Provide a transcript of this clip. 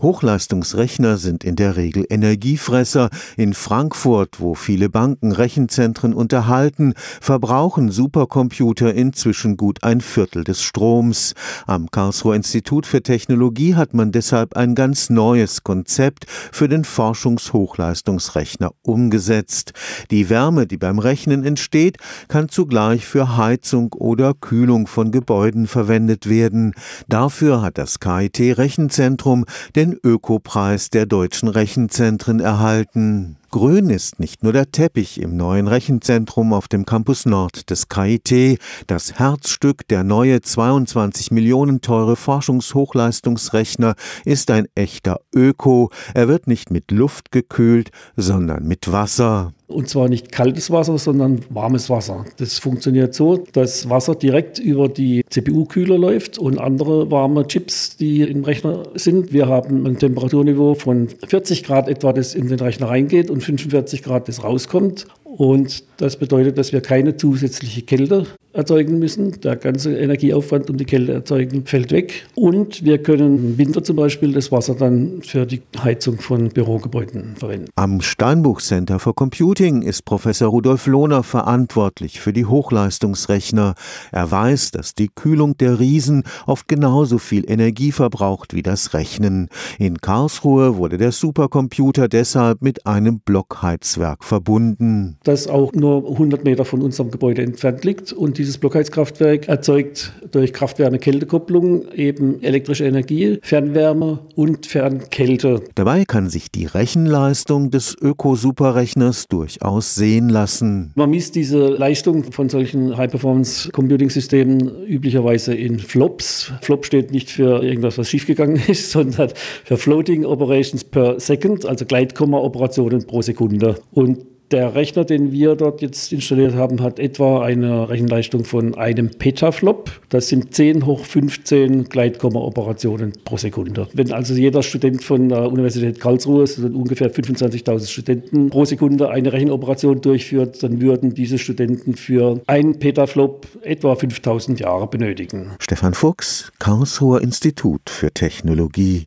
Hochleistungsrechner sind in der Regel Energiefresser. In Frankfurt, wo viele Banken Rechenzentren unterhalten, verbrauchen Supercomputer inzwischen gut ein Viertel des Stroms. Am Karlsruher Institut für Technologie hat man deshalb ein ganz neues Konzept für den Forschungshochleistungsrechner umgesetzt. Die Wärme, die beim Rechnen entsteht, kann zugleich für Heizung oder Kühlung von Gebäuden verwendet werden. Dafür hat das KIT Rechenzentrum den den Ökopreis der deutschen Rechenzentren erhalten. Grün ist nicht nur der Teppich im neuen Rechenzentrum auf dem Campus Nord des KIT, das Herzstück der neue 22 Millionen teure Forschungshochleistungsrechner ist ein echter Öko. Er wird nicht mit Luft gekühlt, sondern mit Wasser. Und zwar nicht kaltes Wasser, sondern warmes Wasser. Das funktioniert so, dass Wasser direkt über die CPU-Kühler läuft und andere warme Chips, die im Rechner sind. Wir haben ein Temperaturniveau von 40 Grad etwa, das in den Rechner reingeht und 45 Grad, das rauskommt. Und das bedeutet, dass wir keine zusätzliche Kälte erzeugen müssen. Der ganze Energieaufwand, um die Kälte erzeugen, fällt weg. Und wir können im Winter zum Beispiel das Wasser dann für die Heizung von Bürogebäuden verwenden. Am Steinbuch Center for Computing ist Professor Rudolf Lohner verantwortlich für die Hochleistungsrechner. Er weiß, dass die Kühlung der Riesen oft genauso viel Energie verbraucht wie das Rechnen. In Karlsruhe wurde der Supercomputer deshalb mit einem Blockheizwerk verbunden. Das auch nur 100 Meter von unserem Gebäude entfernt liegt und dieses Blockheizkraftwerk erzeugt durch Kraft-Wärme-Kälte-Kupplung eben elektrische Energie, Fernwärme und Fernkälte. Dabei kann sich die Rechenleistung des Öko-Superrechners durchaus sehen lassen. Man misst diese Leistung von solchen High-Performance-Computing-Systemen üblicherweise in Flops. Flop steht nicht für irgendwas, was schiefgegangen ist, sondern für Floating Operations per Second, also Gleitkomma-Operationen pro Sekunde. Und der Rechner, den wir dort jetzt installiert haben, hat etwa eine Rechenleistung von einem Petaflop. Das sind 10 hoch 15 Gleitkomma-Operationen pro Sekunde. Wenn also jeder Student von der Universität Karlsruhe, das sind ungefähr 25.000 Studenten, pro Sekunde eine Rechenoperation durchführt, dann würden diese Studenten für einen Petaflop etwa 5000 Jahre benötigen. Stefan Fuchs, Karlsruher Institut für Technologie.